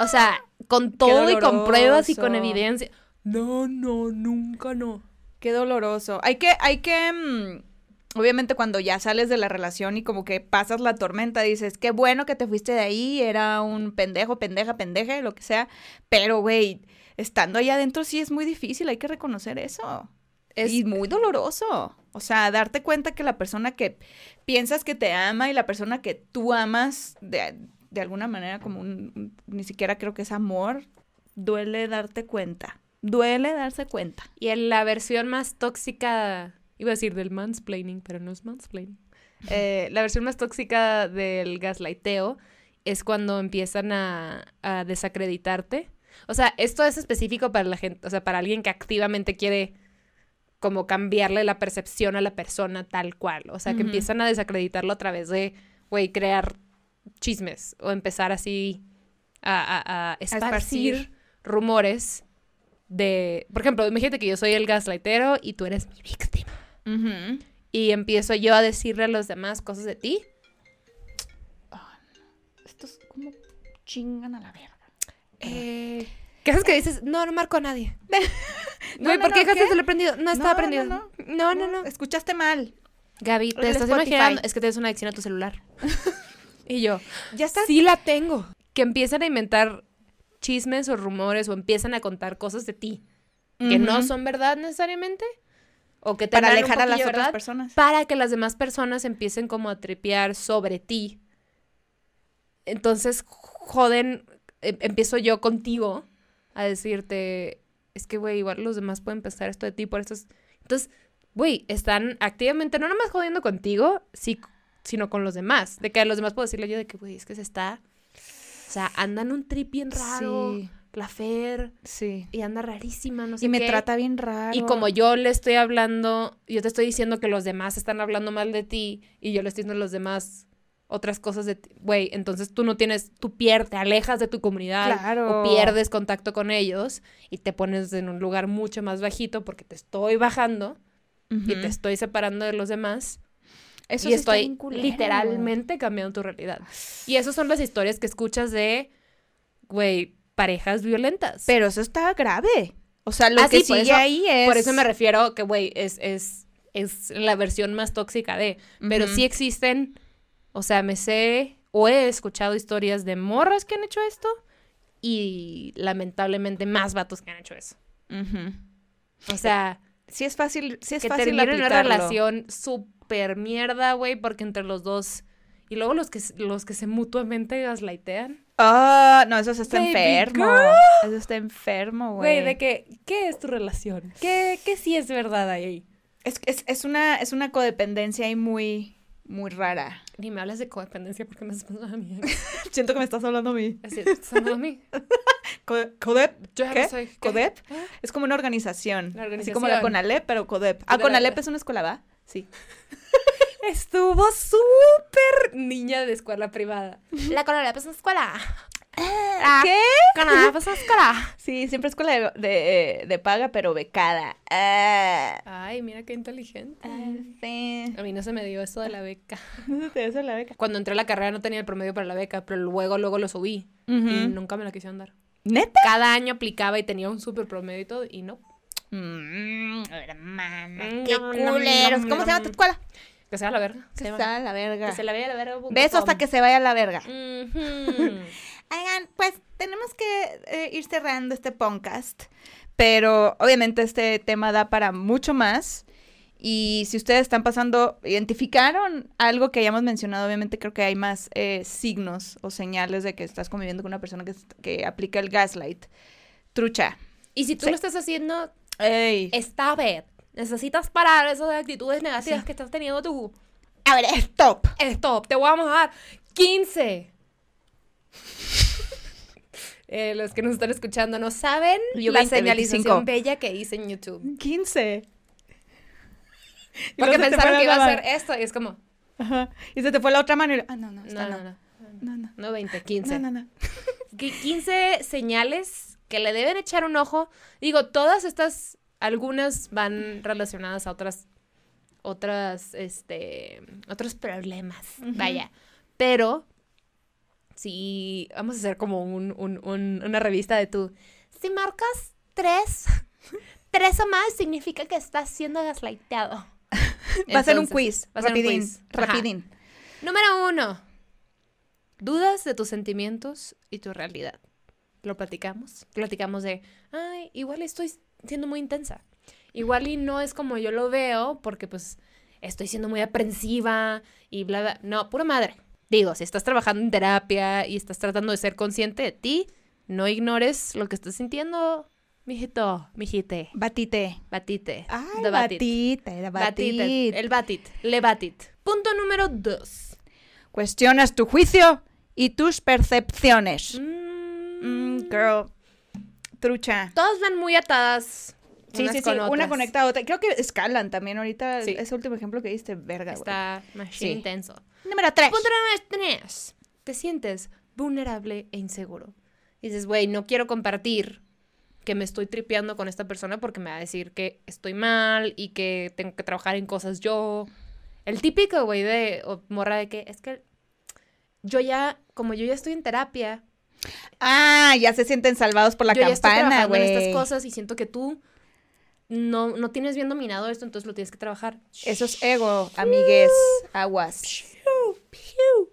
O sea, con todo y con pruebas y con evidencia. No, no, nunca no. Qué doloroso. Hay que, hay que, mm, obviamente cuando ya sales de la relación y como que pasas la tormenta, dices, qué bueno que te fuiste de ahí, era un pendejo, pendeja, pendeje, lo que sea. Pero, güey, estando allá adentro sí es muy difícil, hay que reconocer eso. Es- Y muy doloroso. O sea, darte cuenta que la persona que piensas que te ama y la persona que tú amas de, de alguna manera como un, un- ni siquiera creo que es amor, duele darte cuenta. Duele darse cuenta. Y en la versión más tóxica, iba a decir del mansplaining, pero no es mansplaining. Eh, la versión más tóxica del gaslighteo es cuando empiezan a, a desacreditarte. O sea, esto es específico para la gente, o sea, para alguien que activamente quiere como cambiarle la percepción a la persona tal cual. O sea, que empiezan a desacreditarlo a través de, güey, crear chismes o empezar así a, a- a esparcir, esparcir. rumores de, por ejemplo, imagínate que yo soy el gaslightero y tú eres mi víctima. Y empiezo yo a decirle a los demás cosas de ti. Estos como chingan a la verga. Eh, ¿Qué haces que dices? No, no marco a nadie. No, Güey, no, ¿por qué no, dejaste ¿qué? el prendido? No estaba No, prendido. no, No, no, no. Escuchaste mal. Gaby, te El estás Spotify. imaginando. Es que tienes una adicción a tu celular. y yo, Ya estás. sí la tengo. Que empiezan a inventar chismes o rumores o empiezan a contar cosas de ti que no son verdad necesariamente. O que para tendrán un alejar a las otras verdad, personas. para que las demás personas empiecen como a tripear sobre ti. Entonces, joden, em- empiezo yo contigo a decirte, es que, güey, igual los demás pueden pensar esto de ti por estos... Entonces, güey, están activamente, no nomás jodiendo contigo, sí, sino con los demás. De que a los demás puedo decirle yo de que, güey, es que se está... O sea, andan un trip bien raro, Sí, la Fer, sí. y anda rarísima, no sé Y me qué. trata bien raro. Y como yo le estoy hablando, yo te estoy diciendo que los demás están hablando mal de ti y yo le estoy diciendo a los demás otras cosas de ti, güey, entonces tú no tienes, tú pierdes, te alejas de tu comunidad Claro. o pierdes contacto con ellos y te pones en un lugar mucho más bajito porque te estoy bajando y te estoy separando de los demás Eso y sí estoy literalmente cambiando tu realidad. Y esas son las historias que escuchas de, güey, parejas violentas. Pero eso está grave. O sea, lo Ah, que sí, sigue eso- ahí es. Por eso me refiero que, güey, es, es, es la versión más tóxica de. Pero sí existen, o sea, me sé o he escuchado historias de morras que han hecho esto y lamentablemente más vatos que han hecho eso. O sea, Sí es fácil, sí es que fácil una relación súper mierda, güey, porque entre los dos... Y luego los que, los que se mutuamente gaslightean. Ah, no, eso está Baby enfermo. girl. Eso está enfermo, güey. Güey, de que, ¿qué es tu relación? ¿Qué, qué sí es verdad ahí? Es, es, es una, es una codependencia ahí muy, muy rara. Ni me hablas de codependencia porque me estás pensando a mí. Siento que me estás hablando a mí. Es estás hablando a mí. Co- ¿Codep? Yo ¿Qué? soy. ¿qué? ¿Codep? Ah, Es como una organización. La Así como la organización. Conalep, pero Codep. Ah, Conalep es una escuela, ¿va? Sí. Estuvo súper niña de escuela privada. La Conalep es una escuela. La ¿Qué? Conalep es una escuela. Sí, siempre escuela de, de, de paga, pero becada. Ah. Ay, mira qué inteligente. Ah, sí. A mí no se me dio eso de la beca. No te das la beca. Cuando entré a la carrera no tenía el promedio para la beca, pero luego, luego lo subí. Y nunca me la quisieron dar. ¿Neta? Cada año aplicaba y tenía un súper promedio y todo, y no. Mm, hermana, Mm, qué culeros. ¿Cómo se llama tu escuela? Que sea la verga. Que se llama. está la verga. Que se la vea la verga. Besos hasta que se vaya a la verga. Oigan, pues tenemos que eh, ir cerrando este podcast, pero obviamente este tema da para mucho más. Y si ustedes están pasando, identificaron algo que hayamos mencionado, obviamente creo que hay más eh, signos o señales de que estás conviviendo con una persona que, que aplica el gaslight. Trucha. Y si tú Sí. lo estás haciendo, Ey. está bien. Necesitas parar esas actitudes negativas Sí. que estás teniendo tú. A ver, stop. Stop, te vamos a dar 15. Eh, los que nos están escuchando no saben Yo la 20, señalización 25. bella que hice en YouTube. 15. Y Porque pensaron que iba a ser esto y es como, Ajá. Y se te fue la otra mano y... Ah, no, no, esta no, no. no, no. No, no. No 20, 15. No, no, no. Que 15 señales que le deben echar un ojo. Digo, todas estas, algunas van relacionadas a otras, otras, este, otros problemas. Vaya. Pero, si vamos a hacer como un, un- un- una revista de tú. Si marcas tres, tres o más, significa que estás siendo gaslighteado. Va a ser un quiz. Va a ser un rapidín, quiz. Ajá. Rapidín. Número uno. Dudas de tus sentimientos y tu realidad. Lo platicamos. Platicamos de, ay, igual estoy siendo muy intensa. Igual y no es como yo lo veo porque pues estoy siendo muy aprensiva y bla, bla. No, pura madre. Digo, si estás trabajando en terapia y estás tratando de ser consciente de ti, no ignores lo que estás sintiendo, mijito, mijite, Batite. batite. Ay, The batit. batita, era Batit, batit. el batit, le batit. Punto número dos. Cuestionas tu juicio y tus percepciones. Mm, Mm, girl. Trucha. Todas van muy atadas. Sí, unas sí, sí. Una conecta a otra. Creo que escalan también ahorita. Sí. Ese último ejemplo que diste, verga, güey. Está Sí. intenso. Número 3. Punto número tres. Te sientes vulnerable e inseguro. Dices, güey, no quiero compartir que me estoy tripeando con esta persona porque me va a decir que estoy mal y que tengo que trabajar en cosas yo. El típico, güey, de o morra de que es que yo ya, como yo ya estoy en terapia, Ah, ya se sienten salvados por la yo campana, güey. estas cosas y siento que tú no, no tienes bien dominado esto, entonces lo tienes que trabajar. Eso es ego, amigues. Aguas.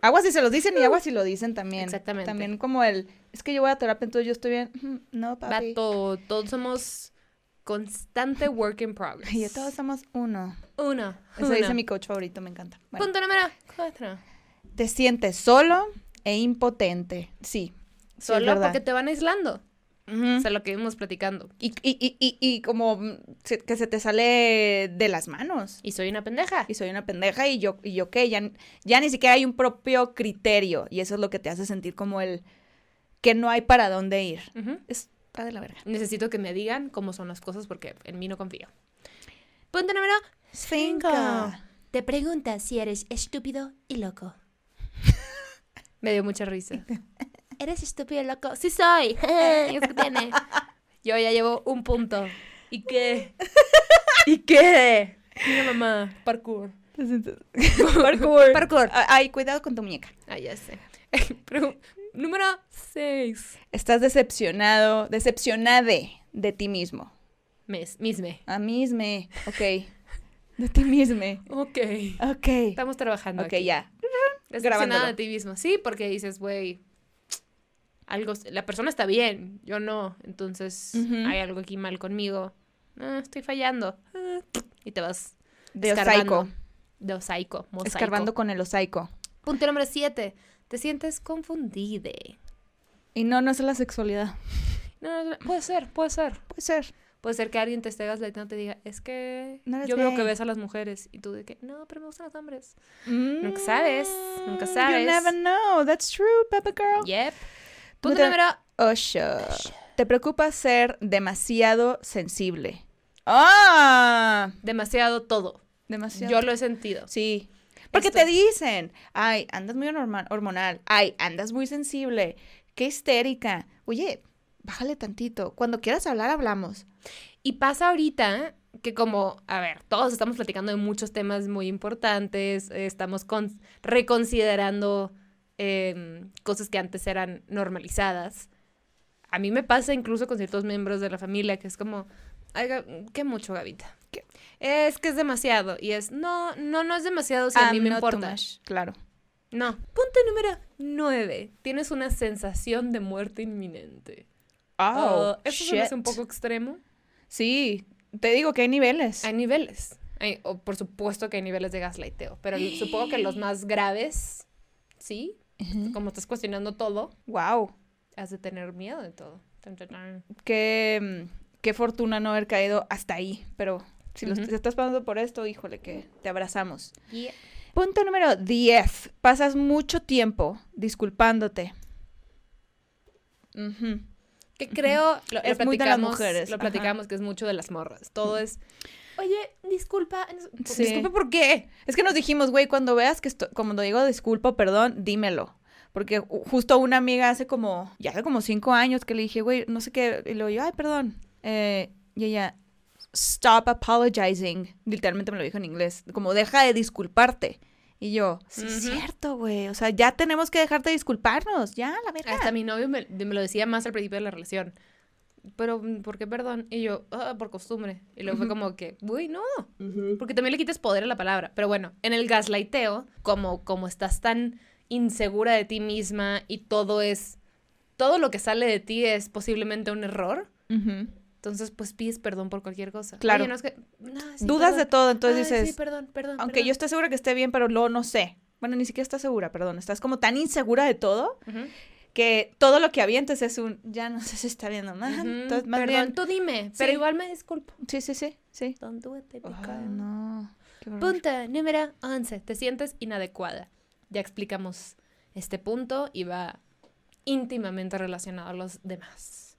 Aguas si se los dicen y aguas si lo dicen también. Exactamente. También como el, es que yo voy a terapia, entonces yo estoy bien. No, papi. Vato, todos somos constante work in progress. Y todos somos uno. Uno. Eso uno. dice mi coach favorito, me encanta. Bueno, Punto número cuatro. te sientes solo e impotente. Sí. Sí, Solo verdad. porque te van aislando. Ujú. O sea, lo que íbamos platicando. y, y, y, y, y como que se te sale de las manos. Y soy una pendeja. Y soy una pendeja y yo, y yo qué, ya, ya ni siquiera hay un propio criterio. Y eso es lo que te hace sentir como el que no hay para dónde ir. Ujú. Está de la verga. Necesito que me digan cómo son las cosas porque en mí no confío. Punto número Cinco. Te preguntas si eres estúpido y loco. Me dio mucha risa. ¿Eres estúpido y loco? Sí soy. ¿Y eso qué tiene? Yo ya llevo un punto. ¿Y qué? ¿Y qué? Mira mamá, parkour. Parkour. Parkour. Ay, cuidado con tu muñeca. Ah, ya sé. Número 6. Estás decepcionado, decepcionade de ti mismo. Mes, misme. A misme. Ok. De ti misme. Ok. Ok. Estamos trabajando. Ok, aquí. ya. Decepcionada grabándolo. de ti mismo. Sí, porque dices, güey, algo, la persona está bien, yo no. Entonces, hay algo aquí mal conmigo. Ah, estoy fallando. Ah, y te vas De osaico. De osaico. mosaico. Escarbando con el osaico. Punto número 7. Te sientes confundide. Y no, no es la sexualidad. No, no, puede ser, puede ser. Puede ser. Puede ser que alguien te esté gaslightando y te diga, es que No yo veo que gay". ves a las mujeres. Y tú de que, no, pero me gustan los hombres. Nunca sabes, nunca You sabes. never know. That's true, Peppa Girl. Yep. Punto número... Osho. Te preocupa ser demasiado sensible. ¡Ah! Demasiado todo. Demasiado. Yo lo he sentido. Sí. Porque Esto- te dicen, ay, andas muy hormonal, ay, andas muy sensible, qué histérica. Oye, bájale tantito. Cuando quieras hablar, hablamos. Y pasa ahorita que como, a ver, todos estamos platicando de muchos temas muy importantes, estamos con- reconsiderando em, cosas que antes eran normalizadas. A mí me pasa incluso con ciertos miembros de la familia que es como, ay, qué mucho, Gavita. ¿Qué? Es que es demasiado. Y es, no, no, no es demasiado si a mí I'm me importa. Claro. No. Punto número nueve. Tienes una sensación de muerte inminente. Oh, Ah, eso hace un poco extremo. Sí, te digo que hay niveles. Hay niveles. Hay- o por supuesto que hay niveles de gaslighteo, pero supongo que los más graves, ¿sí? Como estás cuestionando todo, Wow. has de tener miedo de todo. Qué, mm, qué fortuna no haber caído hasta ahí. Pero si est- estás pasando por esto, híjole, que te abrazamos. Punto número 10. Pasas mucho tiempo disculpándote. Ujú. Que creo, lo, lo Es muy de las platicamos, mujeres, lo ajá. platicamos que es mucho de las morras. Todo es, oye, disculpa, Sí. disculpa por qué. Es que nos dijimos, güey, cuando veas que esto, como digo disculpa, perdón, dímelo. Porque ju- justo una amiga hace como, ya hace como cinco años que le dije, güey, no sé qué, y luego yo, ay, perdón. Eh, y ella, stop apologizing. Literalmente me lo dijo en inglés, como deja de disculparte. Y yo, sí, es cierto, güey. O sea, ya tenemos que dejarte de disculparnos, ya, la verdad. Hasta mi novio me, me lo decía más al principio de la relación. Pero, mm, ¿por qué perdón? Y yo, ah, por costumbre. Y luego fue como que, uy, no. Porque también le quitas poder a la palabra. Pero bueno, en el gaslighteo, como, como estás tan insegura de ti misma y todo es. Todo lo que sale de ti es posiblemente un error. Ujú. Entonces, pues pides perdón por cualquier cosa. Claro. Oye, no, es que, no, sí, Dudas de todo, entonces Ay, dices, Sí, perdón, perdón. aunque perdón. yo esté segura que esté bien, pero luego no sé. Bueno, ni siquiera estás segura, perdón. Estás como tan insegura de todo. Que todo lo que avientes es un, ya no sé si está viendo. Entonces, más Perdón, bien, tú dime, pero igual me disculpo. sí, sí, sí, sí. Don't do it, no. Punto número 11. Te sientes inadecuada. Ya explicamos este punto y va íntimamente relacionado a los demás.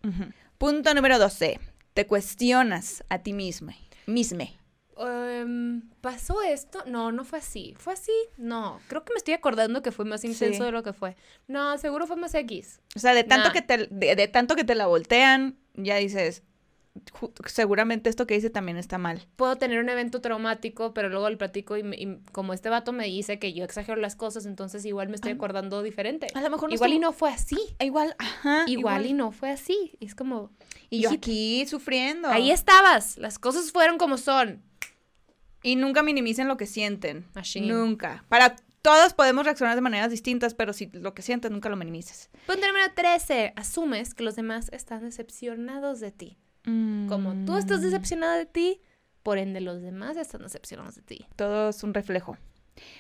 Punto número 12. Te cuestionas a ti misma. Misme. Em, ¿Pasó esto? No, no fue así. ¿Fue así? No. Creo que me estoy acordando que fue más intenso Sí. de lo que fue. No, seguro fue más X. O sea, de tanto, Nah. que te, de, de tanto que te la voltean, ya dices, seguramente esto que hice también está mal. Puedo tener un evento traumático, pero luego lo platico y, me- y como este vato me dice que yo exagero las cosas, entonces igual me estoy Ah. acordando diferente. A lo mejor no Igual y no fue así. Igual, ajá. Igual, y no fue así. Es como, Y yo aquí sufriendo. ahí estabas. Las cosas fueron como son. Y nunca minimicen lo que sienten. Machine. Nunca. Para todos podemos reaccionar de maneras distintas, pero si lo que sientes nunca lo minimices. Punto número 13. Asumes que los demás están decepcionados de ti. Como tú estás Mm. decepcionada de ti, por ende los demás están decepcionados de ti. Todo es un reflejo.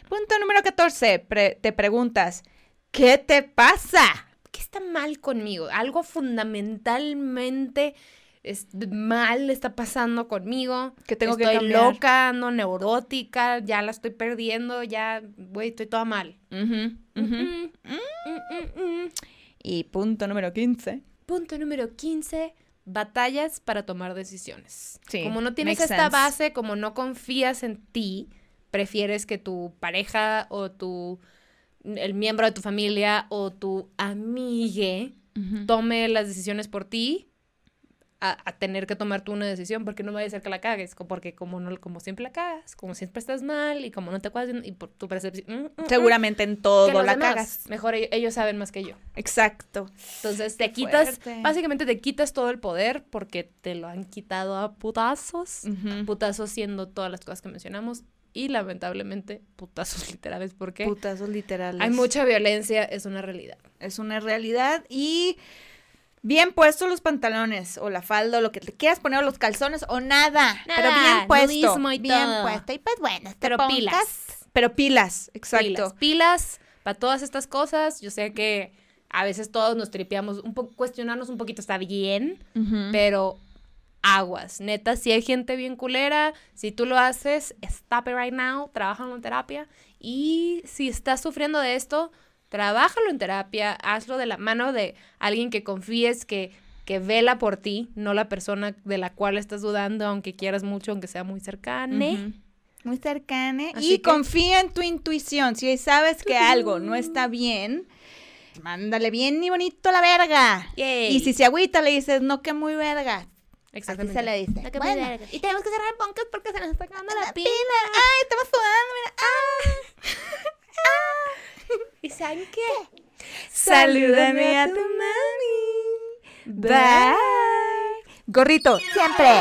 Punto número 14. Pre- te preguntas, ¿qué te pasa? ¿Qué está mal conmigo? Algo fundamentalmente es mal está pasando conmigo. Que tengo que estoy cambiar. loca, ando neurótica, ya la estoy perdiendo, ya, güey, estoy toda mal. Mm, mm, mm, mm. Y punto número 15. Punto número 15. Batallas para tomar decisiones. Sí, como no tienes esta sense. base, como no confías en ti, prefieres que tu pareja o tu el miembro de tu familia o tu amigue tome las decisiones por ti a, a tener que tomar tú una decisión porque no vaya a ser que la cagues, porque como no como siempre la cagas, como siempre estás mal y como no te acuerdas y por tu percepción mm, mm, mm, Seguramente en todo la demás, cagas. Mejor ellos, ellos saben más que yo. Exacto. Entonces te quitas, fuerte. básicamente te quitas todo el poder porque te lo han quitado a putazos. Putazos siendo todas las cosas que mencionamos y lamentablemente putazos literales porque Putazos literales. hay mucha violencia, es una realidad. Es una realidad y bien puestos los pantalones o la falda o lo que te quieras poner o los calzones o nada, pero bien puesto, y bien todo. puesto y pues bueno, te Pero pongas- pilas. pero pilas, exacto. Pilas, pilas para todas estas cosas. Yo sé que A veces todos nos tripeamos, un poco, cuestionarnos un poquito está bien, pero aguas. Neta, si hay gente bien culera, si tú lo haces, stop it right now, trabájalo en terapia. Y si estás sufriendo de esto, trabájalo en terapia, hazlo de la mano de alguien que confíes, que, que vela por ti, no la persona de la cual estás dudando, aunque quieras mucho, aunque sea muy cercana. Muy cercana. Así y que- confía en tu intuición. Si sabes que algo no está bien, mándale bien y bonito a la verga. Yay. Y si se agüita, le dices, no, que muy verga. Así Exactamente. se le dice. Lo que Bueno. me verga. Y tenemos que cerrar el podcast porque se nos está acabando la pila. Ay, estamos sudando, mira. ¿Y saben qué? Salúdame a tu mami. Bye. Gorrito. Siempre.